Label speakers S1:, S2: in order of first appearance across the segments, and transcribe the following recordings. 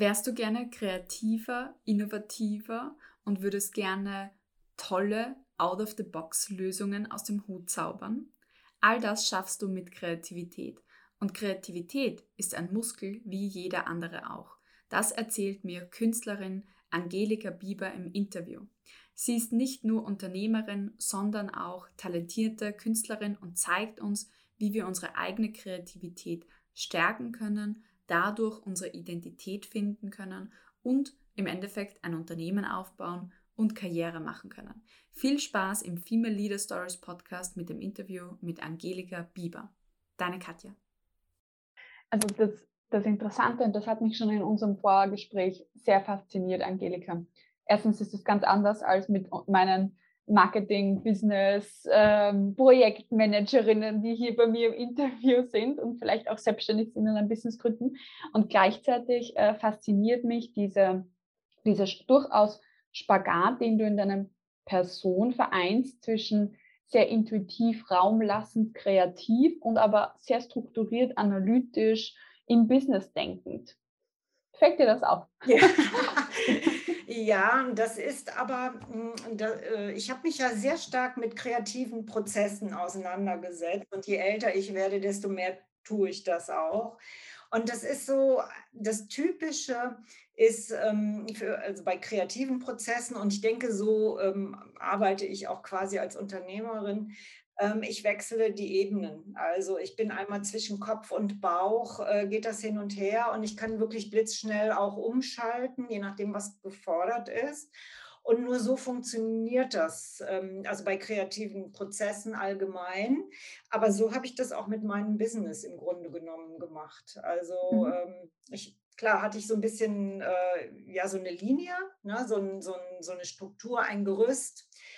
S1: Wärst du gerne kreativer, innovativer und würdest gerne tolle Out-of-the-Box-Lösungen aus dem Hut zaubern? All das schaffst du mit Kreativität. Und Kreativität ist ein Muskel wie jeder andere auch. Das erzählt mir Künstlerin Angelika Bieber im Interview. Sie ist nicht nur Unternehmerin, sondern auch talentierte Künstlerin und zeigt uns, wie wir unsere eigene Kreativität stärken können, dadurch unsere Identität finden können und im Endeffekt ein Unternehmen aufbauen und Karriere machen können. Viel Spaß im Female Leader Stories Podcast mit dem Interview mit Angelika Bieber. Deine Katja.
S2: Also das, das Interessante, und das hat mich schon in unserem Vorgespräch sehr fasziniert, Angelika. Erstens ist es ganz anders als mit meinen Marketing, Business, ähm, Projektmanagerinnen, die hier bei mir im Interview sind und vielleicht auch selbstständig sind und ein Business gründen. Und gleichzeitig äh, fasziniert mich diese, dieser durchaus Spagat, den du in deiner Person vereinst zwischen sehr intuitiv, raumlassend, kreativ und aber sehr strukturiert, analytisch, im Business denkend. Fällt dir das auf?
S3: Ja. Ja, das ist aber, da, äh, ich habe mich ja sehr stark mit kreativen Prozessen auseinandergesetzt und je älter ich werde, desto mehr tue ich das auch. Und das ist so, das Typische ist ähm, für, also bei kreativen Prozessen und ich denke, so ähm, arbeite ich auch quasi als Unternehmerin, ich wechsle die Ebenen. Also ich bin einmal zwischen Kopf und Bauch, äh, geht das hin und her und ich kann wirklich blitzschnell auch umschalten, je nachdem, was gefordert ist. Und nur so funktioniert das, ähm, also bei kreativen Prozessen allgemein. Aber so habe ich das auch mit meinem Business im Grunde genommen gemacht. Also mhm. Ähm, ich, klar hatte ich so ein bisschen, äh, ja, so eine Linie, ne, so, so, so eine Struktur, ein Gerüst ähm,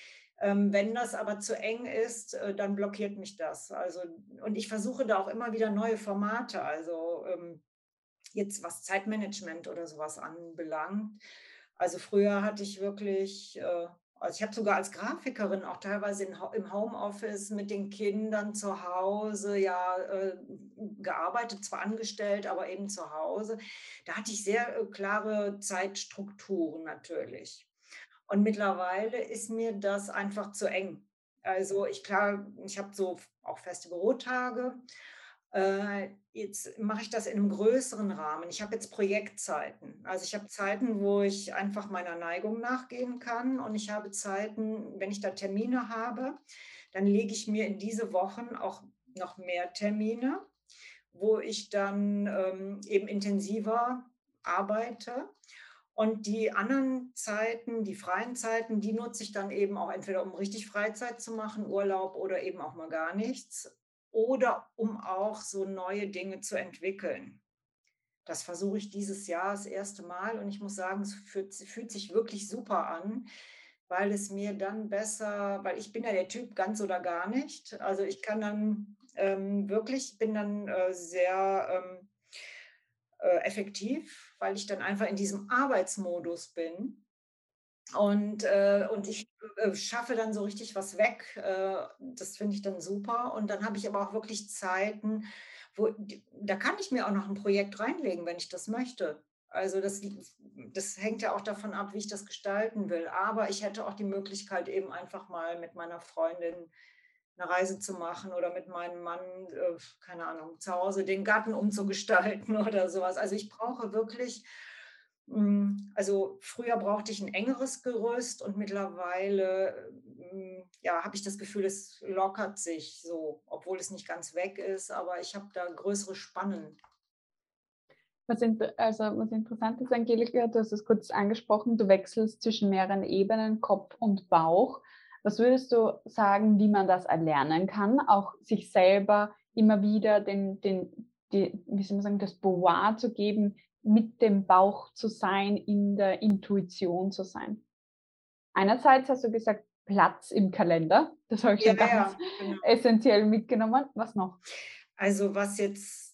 S3: wenn das aber zu eng ist, äh, dann blockiert mich das. Also, und ich versuche da auch immer wieder neue Formate, also ähm, jetzt was Zeitmanagement oder sowas anbelangt. Also früher hatte ich wirklich, äh, also ich habe sogar als Grafikerin auch teilweise im Homeoffice mit den Kindern zu Hause ja äh, gearbeitet, zwar angestellt, aber eben zu Hause. Da hatte ich sehr klare Zeitstrukturen natürlich. Und mittlerweile ist mir das einfach zu eng. Also ich klar, ich habe so auch feste Bürotage. Äh, jetzt mache ich das in einem größeren Rahmen. Ich habe jetzt Projektzeiten. Also ich habe Zeiten, wo ich einfach meiner Neigung nachgehen kann. Und ich habe Zeiten, wenn ich da Termine habe, dann lege ich mir in diese Wochen auch noch mehr Termine, wo ich dann ähm, eben intensiver arbeite. Und die anderen Zeiten, die freien Zeiten, die nutze ich dann eben auch entweder, um richtig Freizeit zu machen, Urlaub oder eben auch mal gar nichts, oder um auch so neue Dinge zu entwickeln. Das versuche ich dieses Jahr das erste Mal und ich muss sagen, es fühlt, fühlt sich wirklich super an, weil es mir dann besser, weil ich bin ja der Typ ganz oder gar nicht. Also ich kann dann ähm, wirklich, bin dann äh, sehr ähm, äh, effektiv, weil ich dann einfach in diesem Arbeitsmodus bin. Und, äh, und ich äh, schaffe dann so richtig was weg. Äh, das finde ich dann super. Und dann habe ich aber auch wirklich Zeiten, wo da kann ich mir auch noch ein Projekt reinlegen, wenn ich das möchte. Also das, das hängt ja auch davon ab, wie ich das gestalten will. Aber ich hätte auch die Möglichkeit, eben einfach mal mit meiner Freundin eine Reise zu machen oder mit meinem Mann, äh, keine Ahnung, zu Hause den Garten umzugestalten oder sowas. Also ich brauche wirklich, hm, also früher brauchte ich ein engeres Gerüst und mittlerweile hm, ja, habe ich das Gefühl, es lockert sich so, obwohl es nicht ganz weg ist, aber ich habe da größere Spannen.
S2: Was, also, was interessant ist, Angelika, du hast es kurz angesprochen, du wechselst zwischen mehreren Ebenen, Kopf und Bauch. Was würdest du sagen, wie man das erlernen kann, auch sich selber immer wieder den, den, die, wie soll man sagen, das Beauvoir zu geben, mit dem Bauch zu sein, in der Intuition zu sein? Einerseits hast du gesagt, Platz im Kalender. Das habe ich ja, ganz ja, genau. essentiell mitgenommen. Was noch?
S3: Also was jetzt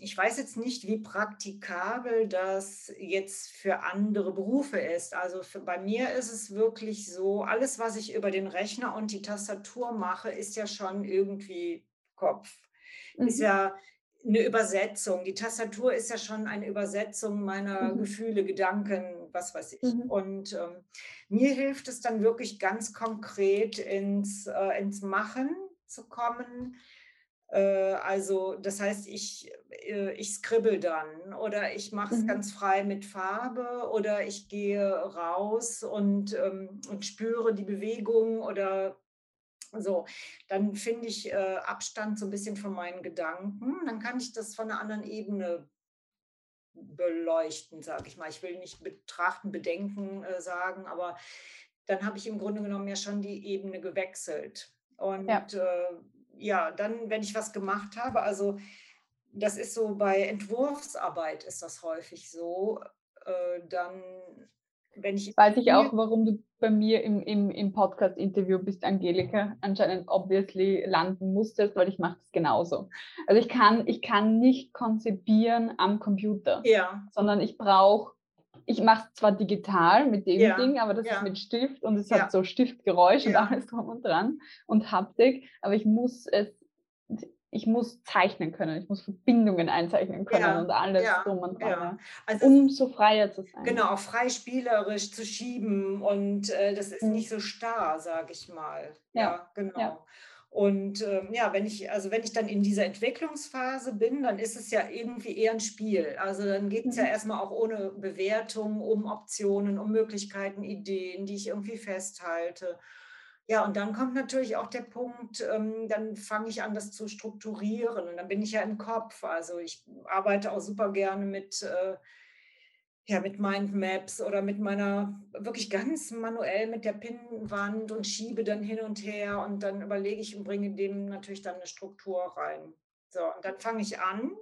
S3: ich weiß jetzt nicht, wie praktikabel das jetzt für andere Berufe ist. Also für, bei mir ist es wirklich so, alles, was ich über den Rechner und die Tastatur mache, ist ja schon irgendwie Kopf. Mhm. Ist ja eine Übersetzung. Die Tastatur ist ja schon eine Übersetzung meiner mhm. Gefühle, Gedanken, was weiß ich. Mhm. Und ähm, mir hilft es dann wirklich ganz konkret ins, äh, ins Machen zu kommen. Äh, also das heißt, ich, äh, ich skribbel dann oder ich mache es mhm. ganz frei mit Farbe oder ich gehe raus und, ähm, und spüre die Bewegung oder so, dann finde ich äh, Abstand so ein bisschen von meinen Gedanken. Dann kann ich das von einer anderen Ebene beleuchten, sage ich mal. Ich will nicht betrachten, bedenken äh, sagen, aber dann habe ich im Grunde genommen ja schon die Ebene gewechselt. Und ja. Äh, ja, dann, wenn ich was gemacht habe, also das ist so bei Entwurfsarbeit ist das häufig so, äh, dann wenn ich.
S2: Weiß ich auch, warum du bei mir im, im, im Podcast-Interview bist, Angelika, anscheinend obviously landen musstest, weil ich mache das genauso. Also ich kann, ich kann nicht konzipieren am Computer,
S3: ja.
S2: sondern ich brauche, ich mache es zwar digital mit dem ja. Ding, aber das ja. ist mit Stift und es hat so Stiftgeräusch und alles drum und dran und Haptik, aber ich muss es ich muss zeichnen können, ich muss Verbindungen einzeichnen können ja, und alles ja, drum und dran, ja. also um so freier zu sein.
S3: Genau, auch frei spielerisch zu schieben und äh, das ist mhm. nicht so starr, sage ich mal. Ja, genau. Und ähm, ja, wenn ich, also wenn ich dann in dieser Entwicklungsphase bin, dann ist es ja irgendwie eher ein Spiel. Also dann geht es mhm. ja erstmal auch ohne Bewertung um Optionen, um Möglichkeiten, Ideen, die ich irgendwie festhalte. Ja, und dann kommt natürlich auch der Punkt, ähm, dann fange ich an, das zu strukturieren. Und dann bin ich ja im Kopf. Also ich arbeite auch super gerne mit, äh, ja, mit Mindmaps oder mit meiner, wirklich ganz manuell mit der Pinnwand und schiebe dann hin und her und dann überlege ich und bringe dem natürlich dann eine Struktur rein. So, und dann fange ich an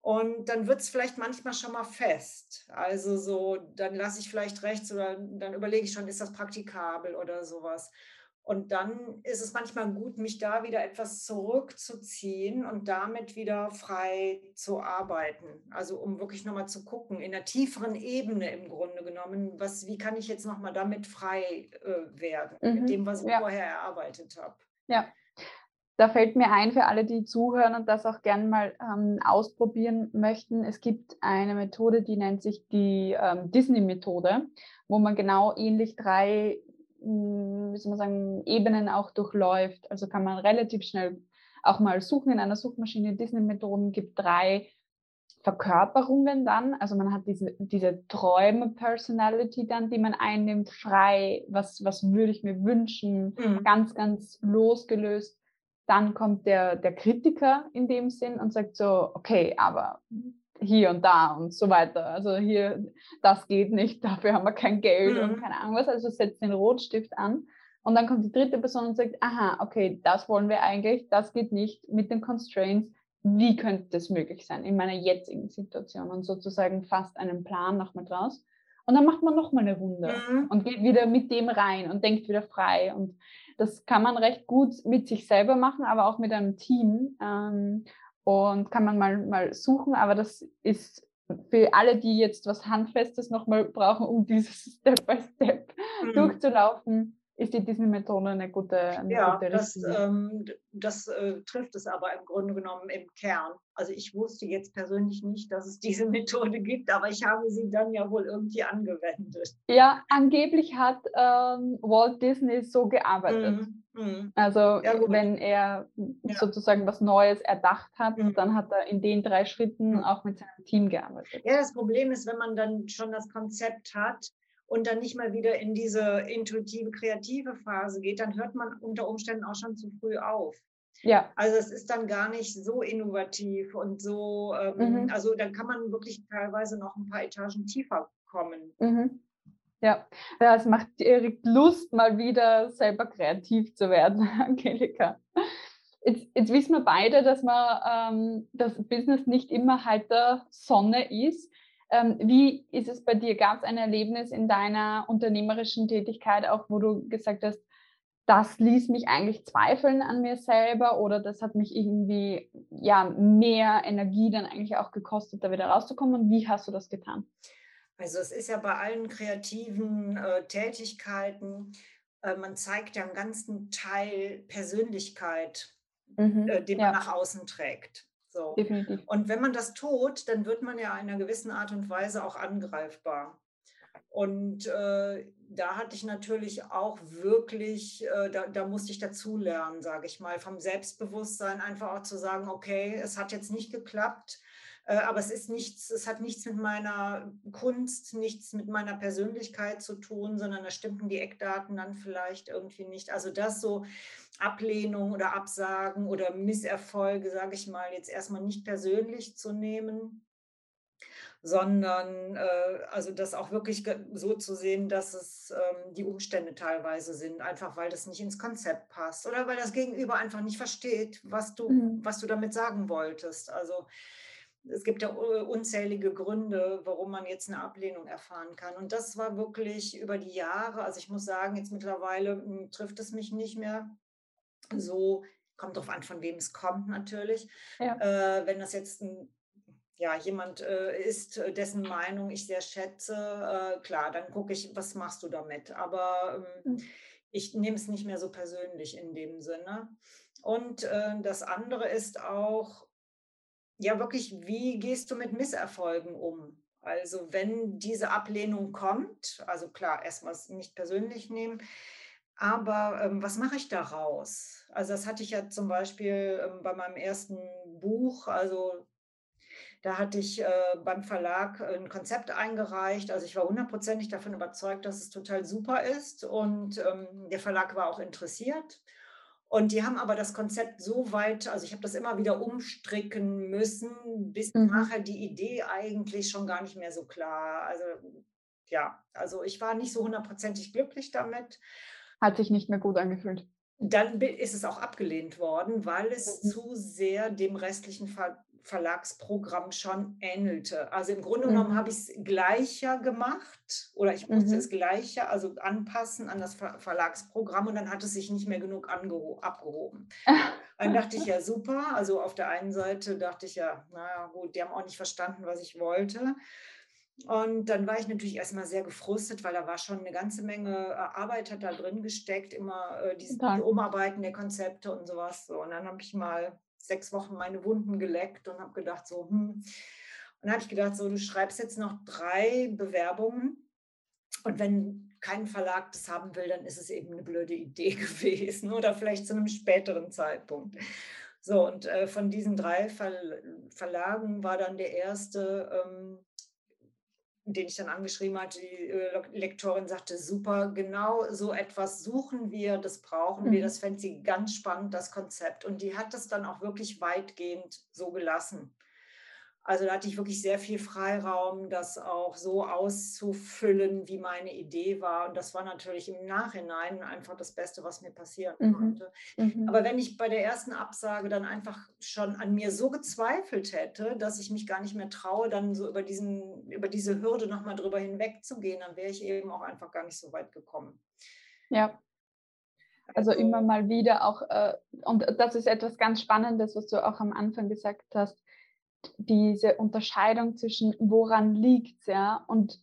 S3: und dann wird es vielleicht manchmal schon mal fest. Also so, dann lasse ich vielleicht rechts oder dann überlege ich schon, ist das praktikabel oder sowas. Und dann ist es manchmal gut, mich da wieder etwas zurückzuziehen und damit wieder frei zu arbeiten. Also um wirklich nochmal zu gucken, in der tieferen Ebene im Grunde genommen, was, wie kann ich jetzt nochmal damit frei äh, werden, mhm. mit dem, was ich ja. vorher erarbeitet habe.
S2: Ja, da fällt mir ein, für alle, die zuhören und das auch gerne mal ähm, ausprobieren möchten, es gibt eine Methode, die nennt sich die ähm, Disney-Methode, wo man genau ähnlich drei, wie soll man sagen, Ebenen auch durchläuft. Also kann man relativ schnell auch mal suchen in einer Suchmaschine. Disney-Methoden gibt drei Verkörperungen dann. Also man hat diese, diese Träume-Personality dann, die man einnimmt, frei, was, was würde ich mir wünschen, mhm. ganz, ganz losgelöst dann kommt der, der Kritiker in dem Sinn und sagt so, okay, aber hier und da und so weiter. Also hier, das geht nicht, dafür haben wir kein Geld mhm. und keine Ahnung was. Also setzt den Rotstift an. Und dann kommt die dritte Person und sagt, aha, okay, das wollen wir eigentlich, das geht nicht mit den Constraints. Wie könnte das möglich sein in meiner jetzigen Situation? Und sozusagen fast einen Plan nochmal draus. Und dann macht man nochmal eine Runde mhm. und geht wieder mit dem rein und denkt wieder frei. Und das kann man recht gut mit sich selber machen, aber auch mit einem Team. Ähm, und kann man mal, mal suchen, aber das ist für alle, die jetzt was Handfestes nochmal brauchen, um dieses Step by Step mhm. durchzulaufen, ist die Disney-Methode eine gute, eine
S3: ja, gute das, ähm, das äh, trifft es aber im Grunde genommen im Kern. Also ich wusste jetzt persönlich nicht, dass es diese Methode gibt, aber ich habe sie dann ja wohl irgendwie angewendet.
S2: Ja, angeblich hat ähm, Walt Disney so gearbeitet. Mm, mm. Also ja, wenn er ja. sozusagen was Neues erdacht hat, mm. dann hat er in den drei Schritten mhm. auch mit seinem Team gearbeitet.
S3: Ja, das Problem ist, wenn man dann schon das Konzept hat, und dann nicht mal wieder in diese intuitive, kreative Phase geht, dann hört man unter Umständen auch schon zu früh auf.
S2: Ja.
S3: Also es ist dann gar nicht so innovativ und so, ähm, mhm. also dann kann man wirklich teilweise noch ein paar Etagen tiefer kommen.
S2: Mhm. Ja, das macht direkt Lust, mal wieder selber kreativ zu werden, Angelika. Jetzt, jetzt, wissen wir beide, dass man ähm, das Business nicht immer halt der Sonne ist. Ähm, wie ist es bei dir? Gab es ein Erlebnis in deiner unternehmerischen Tätigkeit, auch wo du gesagt hast, das ließ mich eigentlich zweifeln an mir selber oder das hat mich irgendwie ja mehr Energie dann eigentlich auch gekostet, da wieder rauszukommen? Und wie hast du das getan?
S3: Also es ist ja bei allen kreativen äh, Tätigkeiten, äh, man zeigt ja einen ganzen Teil Persönlichkeit, mhm, äh, den ja. man nach außen trägt. So. Definitiv. Und wenn man das tut, dann wird man ja in einer gewissen Art und Weise auch angreifbar. Und äh, da hatte ich natürlich auch wirklich, äh, da, da, musste ich dazulernen, sage ich mal, vom Selbstbewusstsein einfach auch zu sagen, okay, es hat jetzt nicht geklappt, aber es ist nichts, es hat nichts mit meiner Kunst, nichts mit meiner Persönlichkeit zu tun, sondern da stimmten die Eckdaten dann vielleicht irgendwie nicht. Also das so Ablehnung oder Absagen oder Misserfolge, sage ich mal, jetzt erstmal nicht persönlich zu nehmen sondern äh, also das auch wirklich so zu sehen, dass es ähm, die Umstände teilweise sind, einfach weil das nicht ins Konzept passt oder weil das Gegenüber einfach nicht versteht, was du, mhm. was du damit sagen wolltest. Also es gibt ja unzählige Gründe, warum man jetzt eine Ablehnung erfahren kann. Und das war wirklich über die Jahre, also ich muss sagen, jetzt mittlerweile mh, hm, trifft es mich nicht mehr so, kommt darauf an, von wem es kommt natürlich. Ja. Äh, wenn das jetzt ein ja, jemand äh, ist, äh, dessen Meinung ich sehr schätze, äh, klar, dann gucke ich, was machst du damit? Aber ähm, mhm. ich nehme es nicht mehr so persönlich in dem Sinne. Und äh, das andere ist auch, ja, wirklich, wie gehst du mit Misserfolgen um? Also, wenn diese Ablehnung kommt, also klar, erstmal nicht persönlich nehmen, aber ähm, was mache ich daraus? Also, das hatte ich ja zum Beispiel ähm, bei meinem ersten Buch, also da hatte ich äh, beim Verlag ein Konzept eingereicht. Also ich war hundertprozentig davon überzeugt, dass es total super ist. Und ähm, der Verlag war auch interessiert. Und die haben aber das Konzept so weit, also ich habe das immer wieder umstricken müssen, bis mhm. nachher die Idee eigentlich schon gar nicht mehr so klar. Also ja, also ich war nicht so hundertprozentig glücklich damit.
S2: Hat sich nicht mehr gut angefühlt.
S3: Dann ist es auch abgelehnt worden, weil es mhm. zu sehr dem restlichen Ver Verlagsprogramm schon ähnelte. Also im Grunde genommen mhm. habe ich es gleicher gemacht oder ich musste mhm. es gleicher, also anpassen an das Ver Verlagsprogramm und dann hat es sich nicht mehr genug abgehoben. dann dachte ich ja super, also auf der einen Seite dachte ich ja, naja gut, die haben auch nicht verstanden, was ich wollte. Und dann war ich natürlich erstmal sehr gefrustet, weil da war schon eine ganze Menge äh, Arbeit hat da drin gesteckt, immer äh, diese, die Umarbeiten der Konzepte und sowas. So. Und dann habe ich mal sechs Wochen meine Wunden geleckt und habe gedacht, so, hm. Und habe ich gedacht, so, du schreibst jetzt noch drei Bewerbungen. Und wenn kein Verlag das haben will, dann ist es eben eine blöde Idee gewesen oder vielleicht zu einem späteren Zeitpunkt. So, und äh, von diesen drei Verlagen war dann der erste ähm, den ich dann angeschrieben hatte, die äh, Lektorin sagte, super, genau so etwas suchen wir, das brauchen mhm. wir, das fände sie ganz spannend, das Konzept. Und die hat das dann auch wirklich weitgehend so gelassen. Also da hatte ich wirklich sehr viel Freiraum, das auch so auszufüllen, wie meine Idee war. Und das war natürlich im Nachhinein einfach das Beste, was mir passieren mhm. konnte. Mhm. Aber wenn ich bei der ersten Absage dann einfach schon an mir so gezweifelt hätte, dass ich mich gar nicht mehr traue, dann so über, diesen, über diese Hürde nochmal drüber hinwegzugehen, dann wäre ich eben auch einfach gar nicht so weit gekommen.
S2: Ja, also, also immer mal wieder auch, äh, und das ist etwas ganz Spannendes, was du auch am Anfang gesagt hast, diese Unterscheidung zwischen woran liegt es, ja, und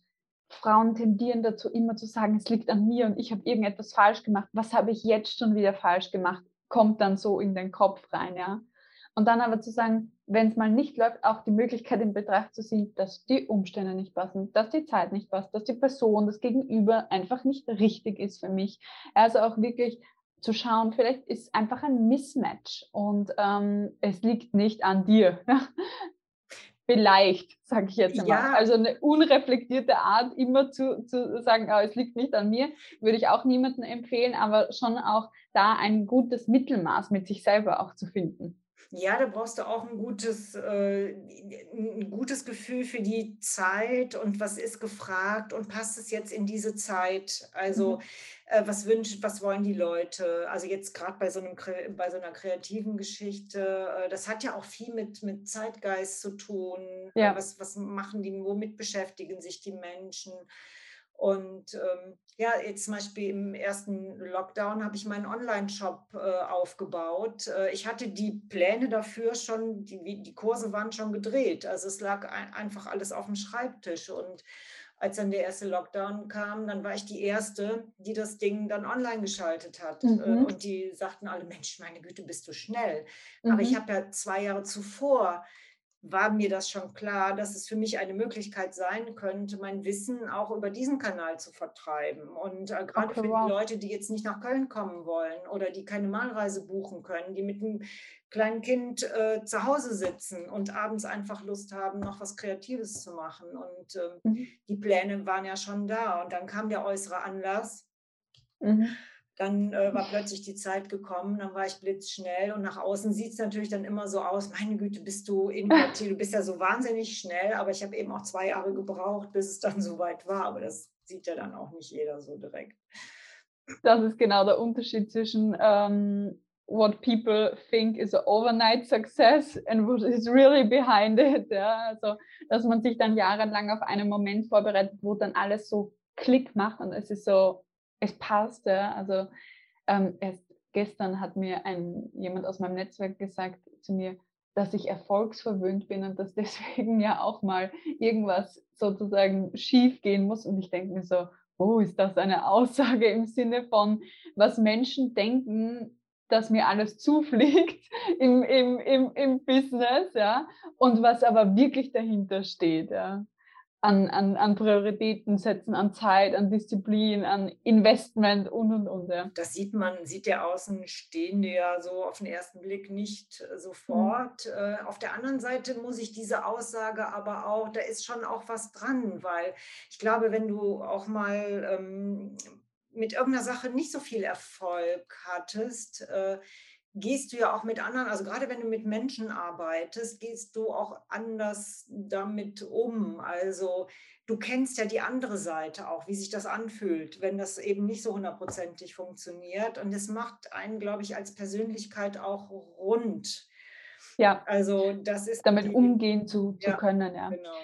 S2: Frauen tendieren dazu immer zu sagen, es liegt an mir und ich habe irgendetwas falsch gemacht. Was habe ich jetzt schon wieder falsch gemacht? Kommt dann so in den Kopf rein, ja. Und dann aber zu sagen, wenn es mal nicht läuft, auch die Möglichkeit in Betracht zu ziehen, dass die Umstände nicht passen, dass die Zeit nicht passt, dass die Person, das Gegenüber einfach nicht richtig ist für mich. Also auch wirklich zu schauen, vielleicht ist einfach ein Mismatch und ähm, es liegt nicht an dir. vielleicht, sage ich jetzt einmal. Ja. Also eine unreflektierte Art, immer zu, zu sagen, oh, es liegt nicht an mir, würde ich auch niemandem empfehlen, aber schon auch da ein gutes Mittelmaß mit sich selber auch zu finden.
S3: Ja, da brauchst du auch ein gutes, äh, ein gutes Gefühl für die Zeit und was ist gefragt und passt es jetzt in diese Zeit? Also mhm. Äh, was wünschen, was wollen die Leute? Also jetzt gerade bei so bei so einer kreativen Geschichte, äh, das hat ja auch viel mit, mit Zeitgeist zu tun. Ja. Was, was machen die, womit beschäftigen sich die Menschen? Und ähm, ja, jetzt zum Beispiel im ersten Lockdown habe ich meinen Online-Shop äh, aufgebaut. Äh, ich hatte die Pläne dafür schon, die, die Kurse waren schon gedreht. Also es lag ein, einfach alles auf dem Schreibtisch. Und als dann der erste Lockdown kam, dann war ich die Erste, die das Ding dann online geschaltet hat. Äh, mhm. Und die sagten alle, Mensch, meine Güte, bist du schnell. Mhm. Aber ich mhm. habe ja zwei Jahre zuvor war mir das schon klar, dass es für mich eine Möglichkeit sein könnte, mein Wissen auch über diesen Kanal zu vertreiben. Und äh, gerade okay, für wow. die Leute, die jetzt nicht nach Köln kommen wollen oder die keine Malreise buchen können, die mit einem kleinen Kind äh, zu Hause sitzen und abends einfach Lust haben, noch was Kreatives zu machen. Und äh, mhm. die Pläne waren ja schon da. Und dann kam der äußere Anlass. Mhm. Dann äh, war plötzlich die Zeit gekommen, dann war ich blitzschnell und nach außen sieht es natürlich dann immer so aus, meine Güte, bist du innovativ, du bist ja so wahnsinnig schnell, aber ich habe eben auch zwei Jahre gebraucht, bis es dann soweit war, aber das sieht ja dann auch nicht jeder so direkt.
S2: Das ist genau der Unterschied zwischen ähm, what people think is an overnight success and what is really behind it. Ja? Also, dass man sich dann jahrelang auf einen Moment vorbereitet, wo dann alles so Klick macht und es ist so, es passt. Ja? Also ähm, erst gestern hat mir ein, jemand aus meinem Netzwerk gesagt zu mir, dass ich erfolgsverwöhnt bin und dass deswegen ja auch mal irgendwas sozusagen schief gehen muss. Und ich denke mir so, oh, ist das eine Aussage im Sinne von, was Menschen denken, dass mir alles zufliegt im, im, im, im Business, ja, und was aber wirklich dahinter steht, ja an, an, an Prioritäten setzen, an Zeit, an Disziplin, an Investment und und und. Ja.
S3: Das sieht man, sieht der Außenstehende ja so auf den ersten Blick nicht äh, sofort. Mhm. auf der anderen Seite muss ich diese Aussage aber auch, da ist schon auch was dran, weil ich glaube, wenn du auch mal ähm, mit irgendeiner Sache nicht so viel Erfolg hattest, äh, gehst du ja auch mit anderen, also gerade wenn du mit Menschen arbeitest, gehst du auch anders damit um. Also du kennst ja die andere Seite auch, wie sich das anfühlt, wenn das eben nicht so hundertprozentig funktioniert. Und es macht einen, glaube ich, als Persönlichkeit auch rund.
S2: Ja, also das ist damit die, umgehen zu, zu ja, können. Ja. Genau.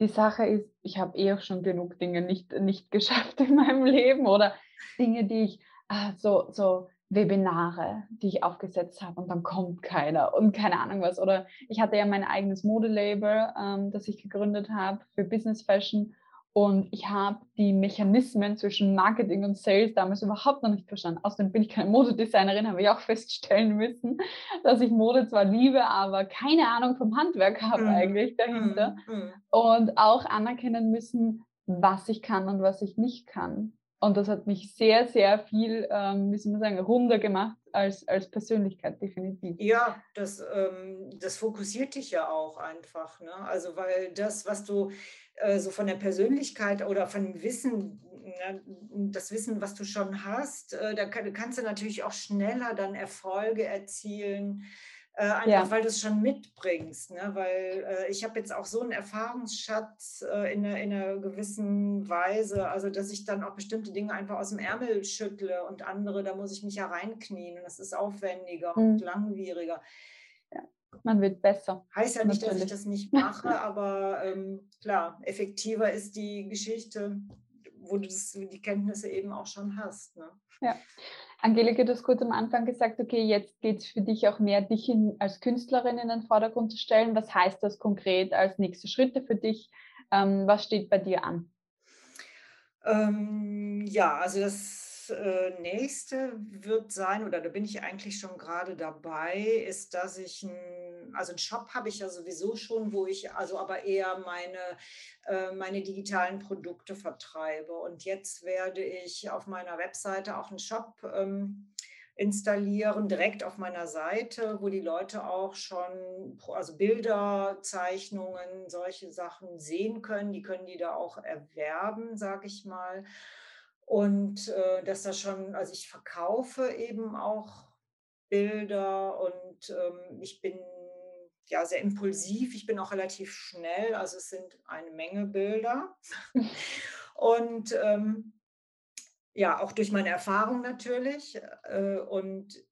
S2: Die Sache ist, ich habe eh auch schon genug Dinge nicht, nicht geschafft in meinem Leben oder Dinge, die ich ah, so, so Webinare, die ich aufgesetzt habe und dann kommt keiner und keine Ahnung was. Oder ich hatte ja mein eigenes Modelabel, ähm, das ich gegründet habe für Business Fashion und ich habe die Mechanismen zwischen Marketing und Sales damals überhaupt noch nicht verstanden. Außerdem bin ich keine Modedesignerin, habe ich auch feststellen müssen, dass ich Mode zwar liebe, aber keine Ahnung vom Handwerk habe mhm. eigentlich dahinter. Mhm. Und auch anerkennen müssen, was ich kann und was ich nicht kann. Und das hat mich sehr, sehr viel, ähm, wie soll man sagen, runder gemacht als, als Persönlichkeit, definitiv.
S3: Ja, das, ähm, das fokussiert dich ja auch einfach. Ne? Also, weil das, was du äh, so von der Persönlichkeit oder von Wissen, ne, das Wissen, was du schon hast, äh, da kann, kannst du natürlich auch schneller dann Erfolge erzielen äh, einfach ja. weil du es schon mitbringst. Ne? Weil äh, ich habe jetzt auch so einen Erfahrungsschatz äh, in, einer, in, einer, gewissen Weise, also dass ich dann auch bestimmte Dinge einfach aus dem Ärmel schüttle und andere, da muss ich mich ja reinknien und das ist aufwendiger mhm. und langwieriger.
S2: Ja. Man wird besser.
S3: Heißt ja nicht, Natürlich. dass ich das nicht mache, aber ähm, klar, effektiver ist die Geschichte, wo du das, die Kenntnisse eben auch schon hast. Ne?
S2: Ja. Angelika, du hast kurz am Anfang gesagt, okay, jetzt geht es für dich auch mehr, dich in, als Künstlerin in den Vordergrund zu stellen. Was heißt das konkret als nächste Schritte für dich? Ähm, was steht bei dir an?
S3: Ähm, ja, also das äh, nächste wird sein, oder da bin ich eigentlich schon gerade dabei, ist, dass ich ein, also einen Shop habe ich ja sowieso schon, wo ich also aber eher meine, äh, meine digitalen Produkte vertreibe. Und jetzt werde ich auf meiner Webseite auch einen Shop ähm, installieren, direkt auf meiner Seite, wo die Leute auch schon also Bilder, Zeichnungen, solche Sachen sehen können. Die können die da auch erwerben, sage ich mal. Und äh, dass da schon, also ich verkaufe eben auch Bilder und ähm, ich bin ja sehr impulsiv, ich bin auch relativ schnell, also es sind eine Menge Bilder. und ähm, ja, auch durch meine Erfahrung natürlich. Äh, und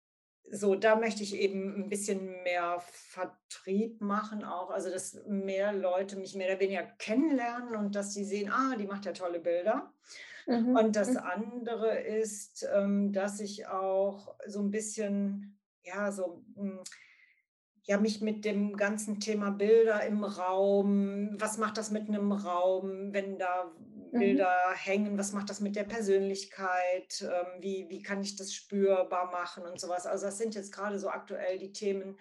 S3: so, da möchte ich eben ein bisschen mehr Vertrieb machen auch, also dass mehr Leute mich mehr oder weniger kennenlernen und dass sie sehen, ah, die macht ja tolle Bilder. Mhm. Und das mhm. andere ist, ähm, dass ich auch so ein bisschen, ja, so, hm, ja, mich mit dem ganzen Thema Bilder im Raum, was macht das mit einem Raum, wenn da mhm. Bilder hängen, was macht das mit der Persönlichkeit, ähm, wie, wie kann ich das spürbar machen und sowas. Also das sind jetzt gerade so aktuell die Themen.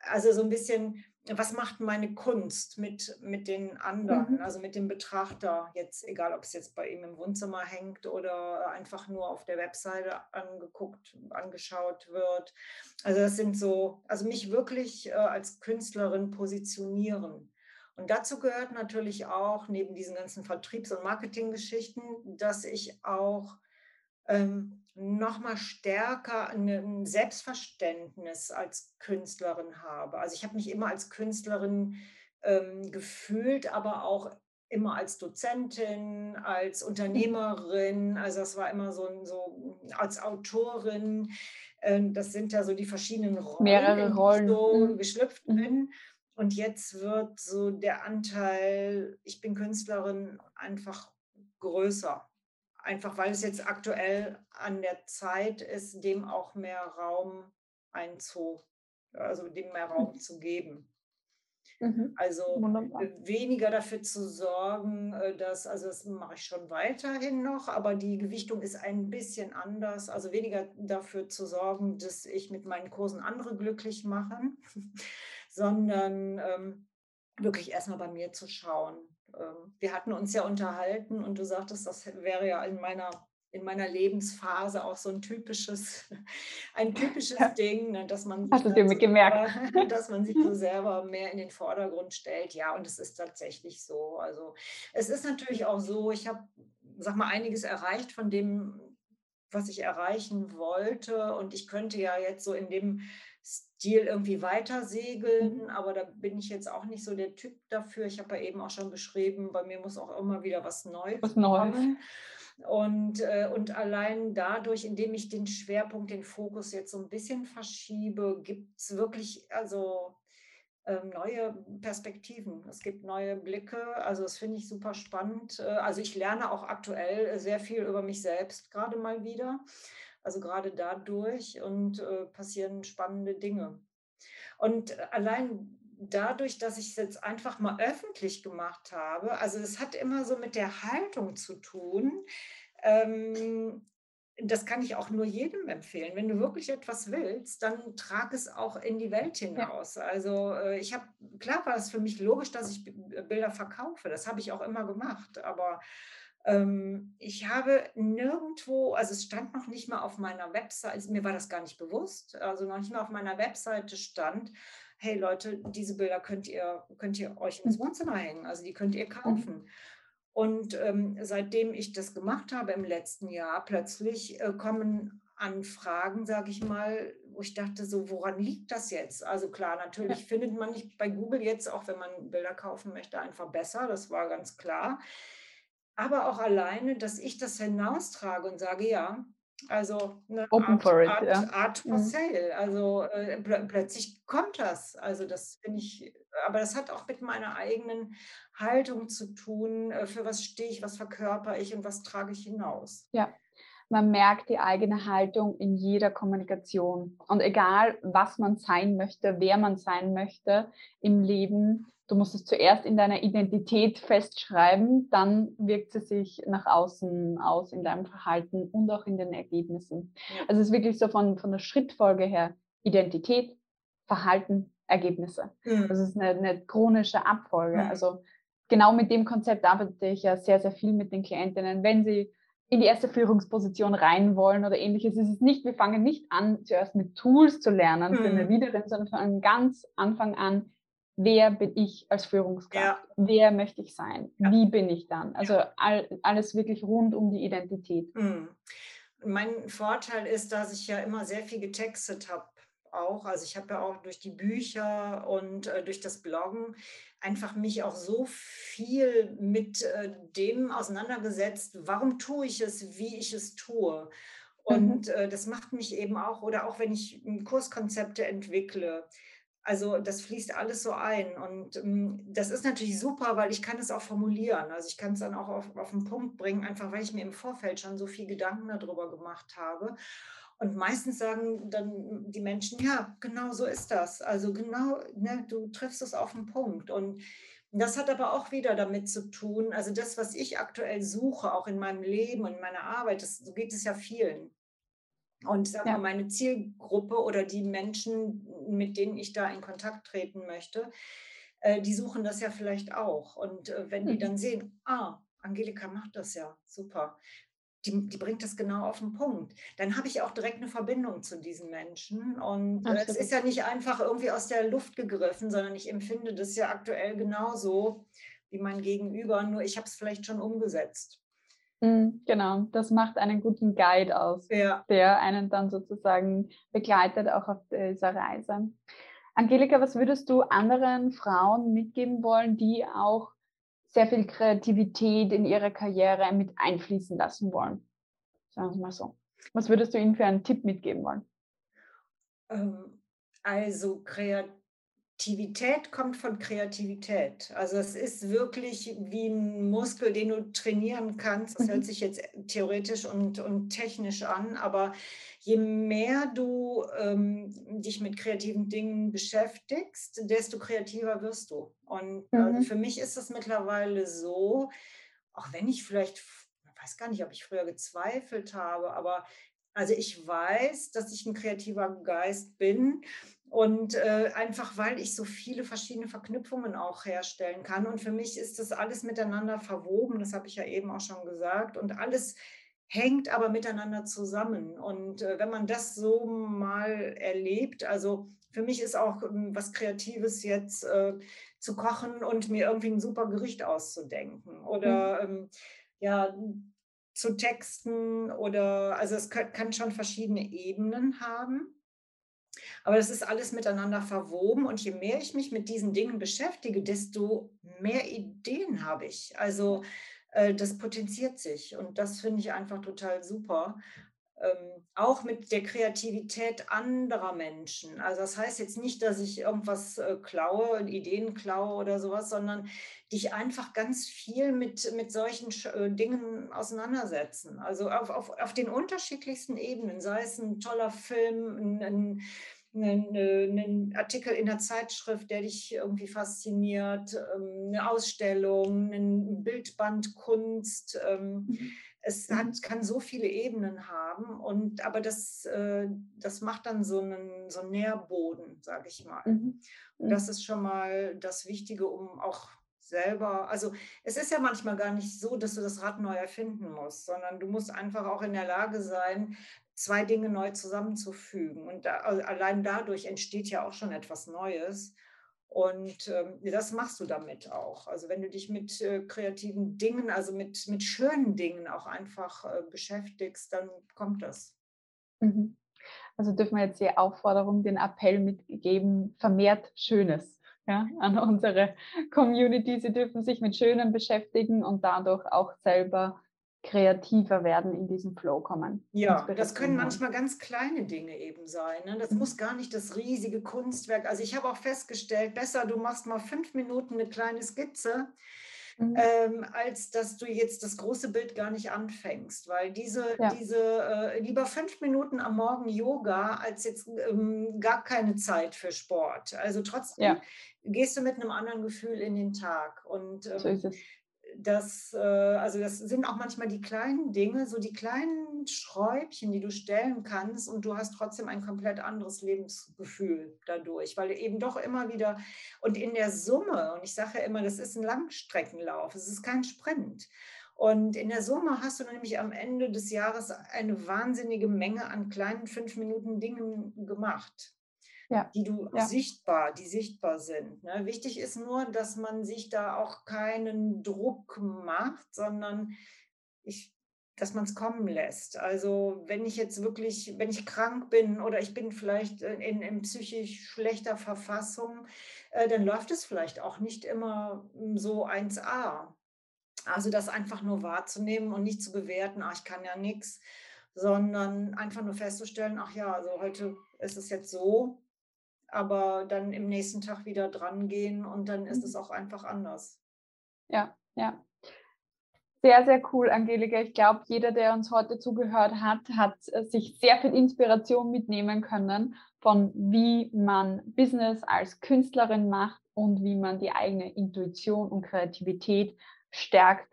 S3: Also so ein bisschen, was macht meine Kunst mit, mit den anderen, mhm. also mit dem Betrachter, jetzt egal, ob es jetzt bei ihm im Wohnzimmer hängt oder einfach nur auf der Webseite angeguckt, angeschaut wird. Also das sind so, also mich wirklich äh, als Künstlerin positionieren. Und dazu gehört natürlich auch, neben diesen ganzen Vertriebs- und Marketinggeschichten, dass ich auch ähm, nochmal stärker ein Selbstverständnis als Künstlerin habe. Also ich habe mich immer als Künstlerin ähm, gefühlt, aber auch immer als Dozentin, als Unternehmerin, also das war immer so, so als Autorin. Äh, das sind ja so die verschiedenen Rollen,
S2: Mehrere Rollen.
S3: die ich so mhm. geschlüpft mhm. bin. Und jetzt wird so der Anteil, ich bin Künstlerin, einfach größer einfach weil es jetzt aktuell an der Zeit ist, dem auch mehr Raum einzu, also dem mehr Raum zu geben. Mhm. Also Wunderbar. weniger dafür zu sorgen, äh, dass, also das mache ich schon weiterhin noch, aber die Gewichtung ist ein bisschen anders. Also weniger dafür zu sorgen, dass ich mit meinen Kursen andere glücklich mache, sondern ähm, wirklich erstmal bei mir zu schauen, wir hatten uns ja unterhalten und du sagtest, das wäre ja in meiner in meiner Lebensphase auch so ein typisches, ein typisches ja. Ding, ne, dass man
S2: Hast dir so gemerkt?
S3: Selber, dass man sich so selber mehr in den Vordergrund stellt. Ja, und es ist tatsächlich so. Also es ist natürlich auch so, ich habe, sag mal, einiges erreicht von dem, was ich erreichen wollte. Und ich könnte ja jetzt so in dem Stil irgendwie weiter segeln, mhm. aber da bin ich jetzt auch nicht so der Typ dafür. Ich habe ja eben auch schon beschrieben, bei mir muss auch immer wieder was Neues
S2: was kommen.
S3: Und, äh, und allein dadurch, indem ich den Schwerpunkt, den Fokus jetzt so ein bisschen verschiebe, gibt es wirklich also ähm, neue Perspektiven. Es gibt neue Blicke. Also das finde ich super spannend. Äh, also ich lerne auch aktuell sehr viel über mich selbst gerade mal wieder. Also gerade dadurch und äh, passieren spannende Dinge. Und äh, allein dadurch, dass ich es jetzt einfach mal öffentlich gemacht habe, also es hat immer so mit der Haltung zu tun. Ähm, das kann ich auch nur jedem empfehlen. Wenn du wirklich etwas willst, dann trag es auch in die Welt hinaus. Ja. Also äh, ich habe, klar war es für mich logisch, dass ich Bilder verkaufe. Das habe ich auch immer gemacht. Aber ich habe nirgendwo, also es stand noch nicht mal auf meiner Webseite, also mir war das gar nicht bewusst, also noch nicht mal auf meiner Webseite stand, hey Leute, diese Bilder könnt ihr, könnt ihr euch ins mhm. Wohnzimmer hängen, also die könnt ihr mhm. kaufen. Und ähm, seitdem ich das gemacht habe im letzten Jahr, plötzlich äh, kommen Anfragen, sage ich mal, wo ich dachte, so, woran liegt das jetzt? Also klar, natürlich ja. findet man nicht bei Google jetzt, auch wenn man Bilder kaufen möchte, einfach besser, das war ganz klar aber auch alleine, dass ich das hinaustrage und sage, ja, also eine
S2: Open
S3: Art,
S2: for it,
S3: Art,
S2: ja.
S3: Art for mhm. Sale. Also äh, pl plötzlich kommt das. Also das finde ich, aber das hat auch mit meiner eigenen Haltung zu tun. Äh, für was stehe ich, was verkörper ich und was trage ich hinaus.
S2: Ja, man merkt die eigene Haltung in jeder Kommunikation. Und egal, was man sein möchte, wer man sein möchte im Leben, Du musst es zuerst in deiner Identität festschreiben, dann wirkt sie sich nach außen aus in deinem Verhalten und auch in den Ergebnissen. Also es ist wirklich so von, von der Schrittfolge her Identität, Verhalten, Ergebnisse. Mhm. Das ist eine, eine chronische Abfolge. Mhm. Also genau mit dem Konzept arbeite ich ja sehr, sehr viel mit den Klientinnen. Wenn sie in die erste Führungsposition rein wollen oder ähnliches, ist es nicht, wir fangen nicht an, zuerst mit Tools zu lernen für eine mhm. Leaderin, sondern von ganz Anfang an wer bin ich als Führungskraft, ja. wer möchte ich sein, ja. wie bin ich dann. Also all, alles wirklich rund um die Identität.
S3: Mhm. Mein Vorteil ist, dass ich ja immer sehr viel getextet habe. Auch, also ich habe ja auch durch die Bücher und äh, durch das Bloggen einfach mich auch so viel mit äh, dem auseinandergesetzt, warum tue ich es, wie ich es tue. Und mhm. äh, das macht mich eben auch, oder auch wenn ich Kurskonzepte entwickle, also das fließt alles so ein. Und ähm, das ist natürlich super, weil ich kann es auch formulieren. Also ich kann es dann auch auf, auf den Punkt bringen, einfach weil ich mir im Vorfeld schon so viel Gedanken darüber gemacht habe. Und meistens sagen dann die Menschen, ja, genau so ist das. Also genau, ne, du triffst es auf den Punkt. Und Das hat aber auch wieder damit zu tun, also das, was ich aktuell suche, auch in meinem Leben und in meiner Arbeit, das, so geht es ja vielen. Und sag ja. mal, meine Zielgruppe oder die Menschen, mit denen ich da in Kontakt treten möchte, äh, die suchen das ja vielleicht auch. Und äh, wenn die mhm. dann sehen, ah, Angelika macht das ja, super. Die, die, bringt das genau auf den Punkt. Dann habe ich auch direkt eine Verbindung zu diesen Menschen. Und äh, es ist ja nicht einfach irgendwie aus der Luft gegriffen, sondern ich empfinde das ja aktuell genauso wie mein Gegenüber, nur ich habe es vielleicht schon umgesetzt.
S2: Mhm, genau, das macht einen guten Guide aus, ja. der einen dann sozusagen begleitet auch auf dieser Reise. Angelika, was würdest du anderen Frauen mitgeben wollen, die auch sehr viel Kreativität in ihre Karriere mit einfließen lassen wollen? Sagen wir es mal so. Was würdest du ihnen für einen Tipp mitgeben wollen?
S3: Ähm, also Kreativität Aktivität kommt von Kreativität. Also es ist wirklich wie ein Muskel, den du trainieren kannst. Das mhm. hört sich jetzt theoretisch und, und technisch an, aber je mehr du ähm, dich mit kreativen Dingen beschäftigst, desto kreativer wirst du. Und also mhm. für mich ist es mittlerweile so, auch wenn ich vielleicht, ich weiß gar nicht, ob ich früher gezweifelt habe, aber also ich weiß, dass ich ein kreativer Geist bin und äh, einfach, weil ich so viele verschiedene Verknüpfungen auch herstellen kann. Und für mich ist das alles miteinander verwoben, das habe ich ja eben auch schon gesagt. Und alles hängt aber miteinander zusammen. Und äh, wenn man das so mal erlebt, also für mich ist auch ähm, was Kreatives jetzt äh, zu kochen und mir irgendwie ein super Gericht auszudenken oder mhm. ähm, ja zu texten oder also es kann, kann schon verschiedene Ebenen haben. Aber das ist alles miteinander verwoben und je mehr ich mich mit diesen Dingen beschäftige, desto mehr Ideen habe ich. Also äh, das potenziert sich und das finde ich einfach total super. Ähm, auch mit der Kreativität anderer Menschen. Also das heißt jetzt nicht, dass ich irgendwas äh, klaue, Ideen klaue oder sowas, sondern dich einfach ganz viel mit, mit solchen äh, Dingen auseinandersetzen. Also auf, auf, auf den unterschiedlichsten Ebenen, sei es ein toller Film, ein, ein einen, einen, Artikel in der Zeitschrift, der dich irgendwie fasziniert, ähm, eine Ausstellung, ein Bildband Kunst. Ähm, mhm. Es hat, mhm. kann so viele Ebenen haben und aber das, äh, das macht dann so einen, so einen Nährboden, sage ich mal. Mhm. Und das ist schon mal das Wichtige, um auch selber, also es ist ja manchmal gar nicht so, dass du das Rad neu erfinden musst, sondern du musst einfach auch in der Lage sein, zwei Dinge neu zusammenzufügen. Und da, allein dadurch entsteht ja auch schon etwas Neues. Und ähm, das machst du damit auch. Also wenn du dich mit äh, kreativen Dingen, also mit, mit schönen Dingen auch einfach äh, beschäftigst, dann kommt das.
S2: Mhm. Also dürfen wir jetzt die Aufforderung, den Appell mitgeben, vermehrt Schönes ja, an unsere Community. Sie dürfen sich mit Schönem beschäftigen und dadurch auch selber kreativer werden, in diesen Flow kommen.
S3: Ja, das können manchmal ganz kleine Dinge eben sein. Ne? Das mhm. muss gar nicht das riesige Kunstwerk. Also ich habe auch festgestellt, besser du machst mal fünf Minuten eine kleine Skizze, mhm. ähm, als dass du jetzt das große Bild gar nicht anfängst. Weil diese, ja. diese äh, lieber fünf Minuten am Morgen Yoga, als jetzt ähm, gar keine Zeit für Sport. Also trotzdem ja. gehst du mit einem anderen Gefühl in den Tag. Und ähm, so ist es das, äh, also das sind auch manchmal die kleinen Dinge, so die kleinen Schräubchen, die du stellen kannst und du hast trotzdem ein komplett anderes Lebensgefühl dadurch, weil eben doch immer wieder und in der Summe, und ich sage ja immer, das ist ein Langstreckenlauf, es ist kein Sprint. Und in der Summe hast du nämlich am Ende des Jahres eine wahnsinnige Menge an kleinen fünf Minuten Dingen gemacht ja. die du ja. sichtbar, die sichtbar sind. Ne? Wichtig ist nur, dass man sich da auch keinen Druck macht, sondern ich, dass man es kommen lässt. Also wenn ich jetzt wirklich, wenn ich krank bin oder ich bin vielleicht in, in psychisch schlechter Verfassung, äh, dann läuft es vielleicht auch nicht immer hm, so 1a. Also das einfach nur wahrzunehmen und nicht zu bewerten, ach, ich kann ja nichts, sondern einfach nur festzustellen, ach ja, also heute ist es jetzt so, aber dann im nächsten Tag wieder dran gehen und dann ist es mhm. auch einfach anders.
S2: Ja, ja. Sehr, sehr cool, Angelika. Ich glaube, jeder, der uns heute zugehört hat, hat äh, sich sehr viel Inspiration mitnehmen können von wie man Business als Künstlerin macht und wie man die eigene Intuition und Kreativität stärkt.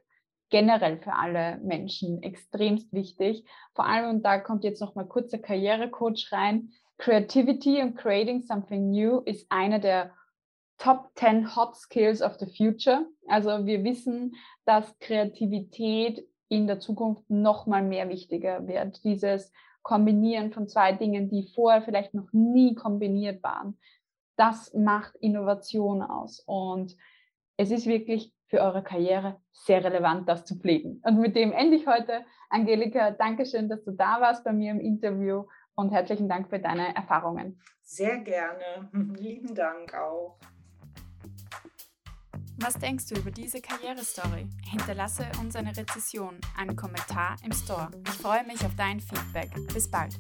S2: Generell für alle Menschen extremst wichtig. Vor allem, und da kommt jetzt noch mal kurz der Karrierecoach rein. Creativity and creating something new ist eine der Top 10 Hot Skills of the Future. Also wir wissen, dass Kreativität in der Zukunft noch mal mehr wichtiger wird. Dieses Kombinieren von zwei Dingen, die vorher vielleicht noch nie kombiniert waren, das macht Innovation aus. Und es ist wirklich für eure Karriere sehr relevant, das zu pflegen. Und mit dem ende ich heute. Angelika, danke schön, dass du da warst bei mir im Interview und herzlichen Dank für deine Erfahrungen.
S3: Sehr gerne. Lieben Dank auch.
S1: Was denkst du über diese Karrierestory? Hinterlasse uns eine Rezession, einen Kommentar im Store. Ich freue mich auf dein Feedback. Bis bald.